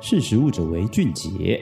识食物者为俊杰。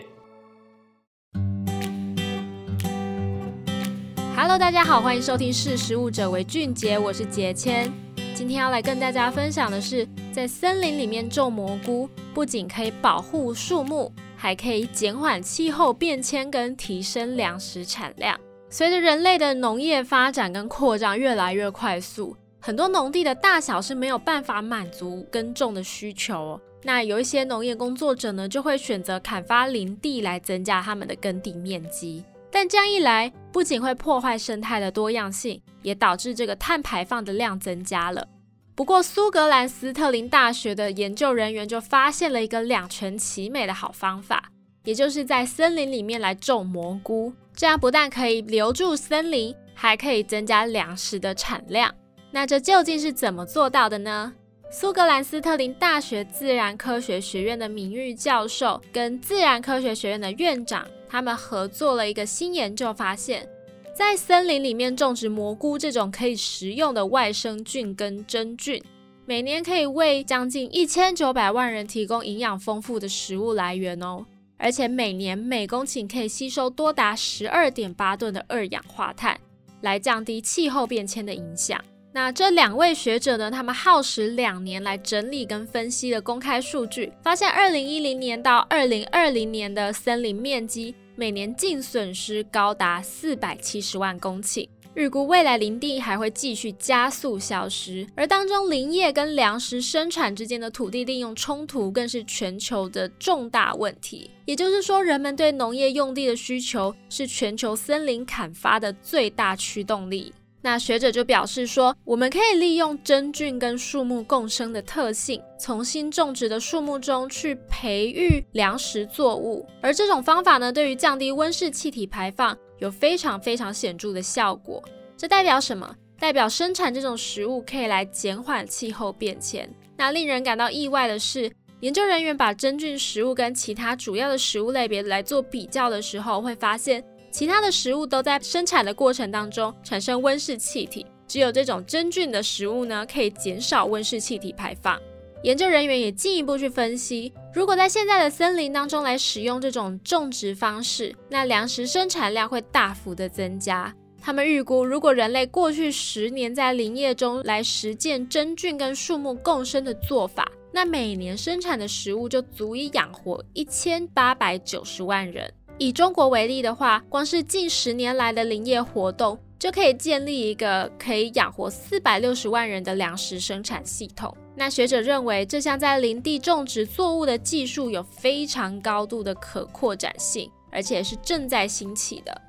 Hello，大家好，欢迎收听《识食物者为俊杰》，我是杰谦。今天要来跟大家分享的是，在森林里面种蘑菇，不仅可以保护树木，还可以减缓气候变迁跟提升粮食产量。随着人类的农业发展跟扩张越来越快速，很多农地的大小是没有办法满足耕种的需求哦。那有一些农业工作者呢，就会选择砍伐林地来增加他们的耕地面积。但这样一来，不仅会破坏生态的多样性，也导致这个碳排放的量增加了。不过，苏格兰斯特林大学的研究人员就发现了一个两全其美的好方法，也就是在森林里面来种蘑菇。这样不但可以留住森林，还可以增加粮食的产量。那这究竟是怎么做到的呢？苏格兰斯特林大学自然科学学院的名誉教授跟自然科学学院的院长，他们合作了一个新研究，发现，在森林里面种植蘑菇这种可以食用的外生菌跟真菌，每年可以为将近一千九百万人提供营养丰富的食物来源哦，而且每年每公顷可以吸收多达十二点八吨的二氧化碳，来降低气候变迁的影响。那这两位学者呢，他们耗时两年来整理跟分析的公开数据，发现二零一零年到二零二零年的森林面积每年净损失高达四百七十万公顷，预估未来林地还会继续加速消失，而当中林业跟粮食生产之间的土地利用冲突更是全球的重大问题。也就是说，人们对农业用地的需求是全球森林砍伐的最大驱动力。那学者就表示说，我们可以利用真菌跟树木共生的特性，从新种植的树木中去培育粮食作物，而这种方法呢，对于降低温室气体排放有非常非常显著的效果。这代表什么？代表生产这种食物可以来减缓气候变迁。那令人感到意外的是，研究人员把真菌食物跟其他主要的食物类别来做比较的时候，会发现。其他的食物都在生产的过程当中产生温室气体，只有这种真菌的食物呢，可以减少温室气体排放。研究人员也进一步去分析，如果在现在的森林当中来使用这种种植方式，那粮食生产量会大幅的增加。他们预估，如果人类过去十年在林业中来实践真菌跟树木共生的做法，那每年生产的食物就足以养活一千八百九十万人。以中国为例的话，光是近十年来的林业活动，就可以建立一个可以养活四百六十万人的粮食生产系统。那学者认为，这项在林地种植作物的技术有非常高度的可扩展性，而且是正在兴起的。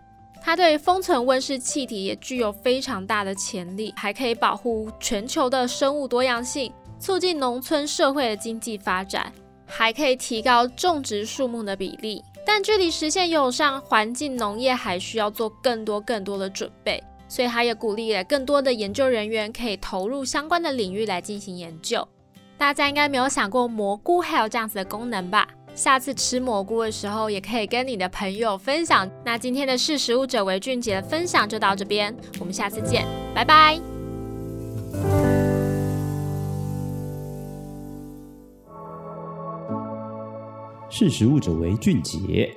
它对封存温室气体也具有非常大的潜力，还可以保护全球的生物多样性，促进农村社会的经济发展，还可以提高种植树木的比例。但距离实现有上环境农业还需要做更多更多的准备，所以他也鼓励了更多的研究人员可以投入相关的领域来进行研究。大家应该没有想过蘑菇还有这样子的功能吧？下次吃蘑菇的时候也可以跟你的朋友分享。那今天的识食物者为俊杰的分享就到这边，我们下次见，拜拜。识时务者为俊杰。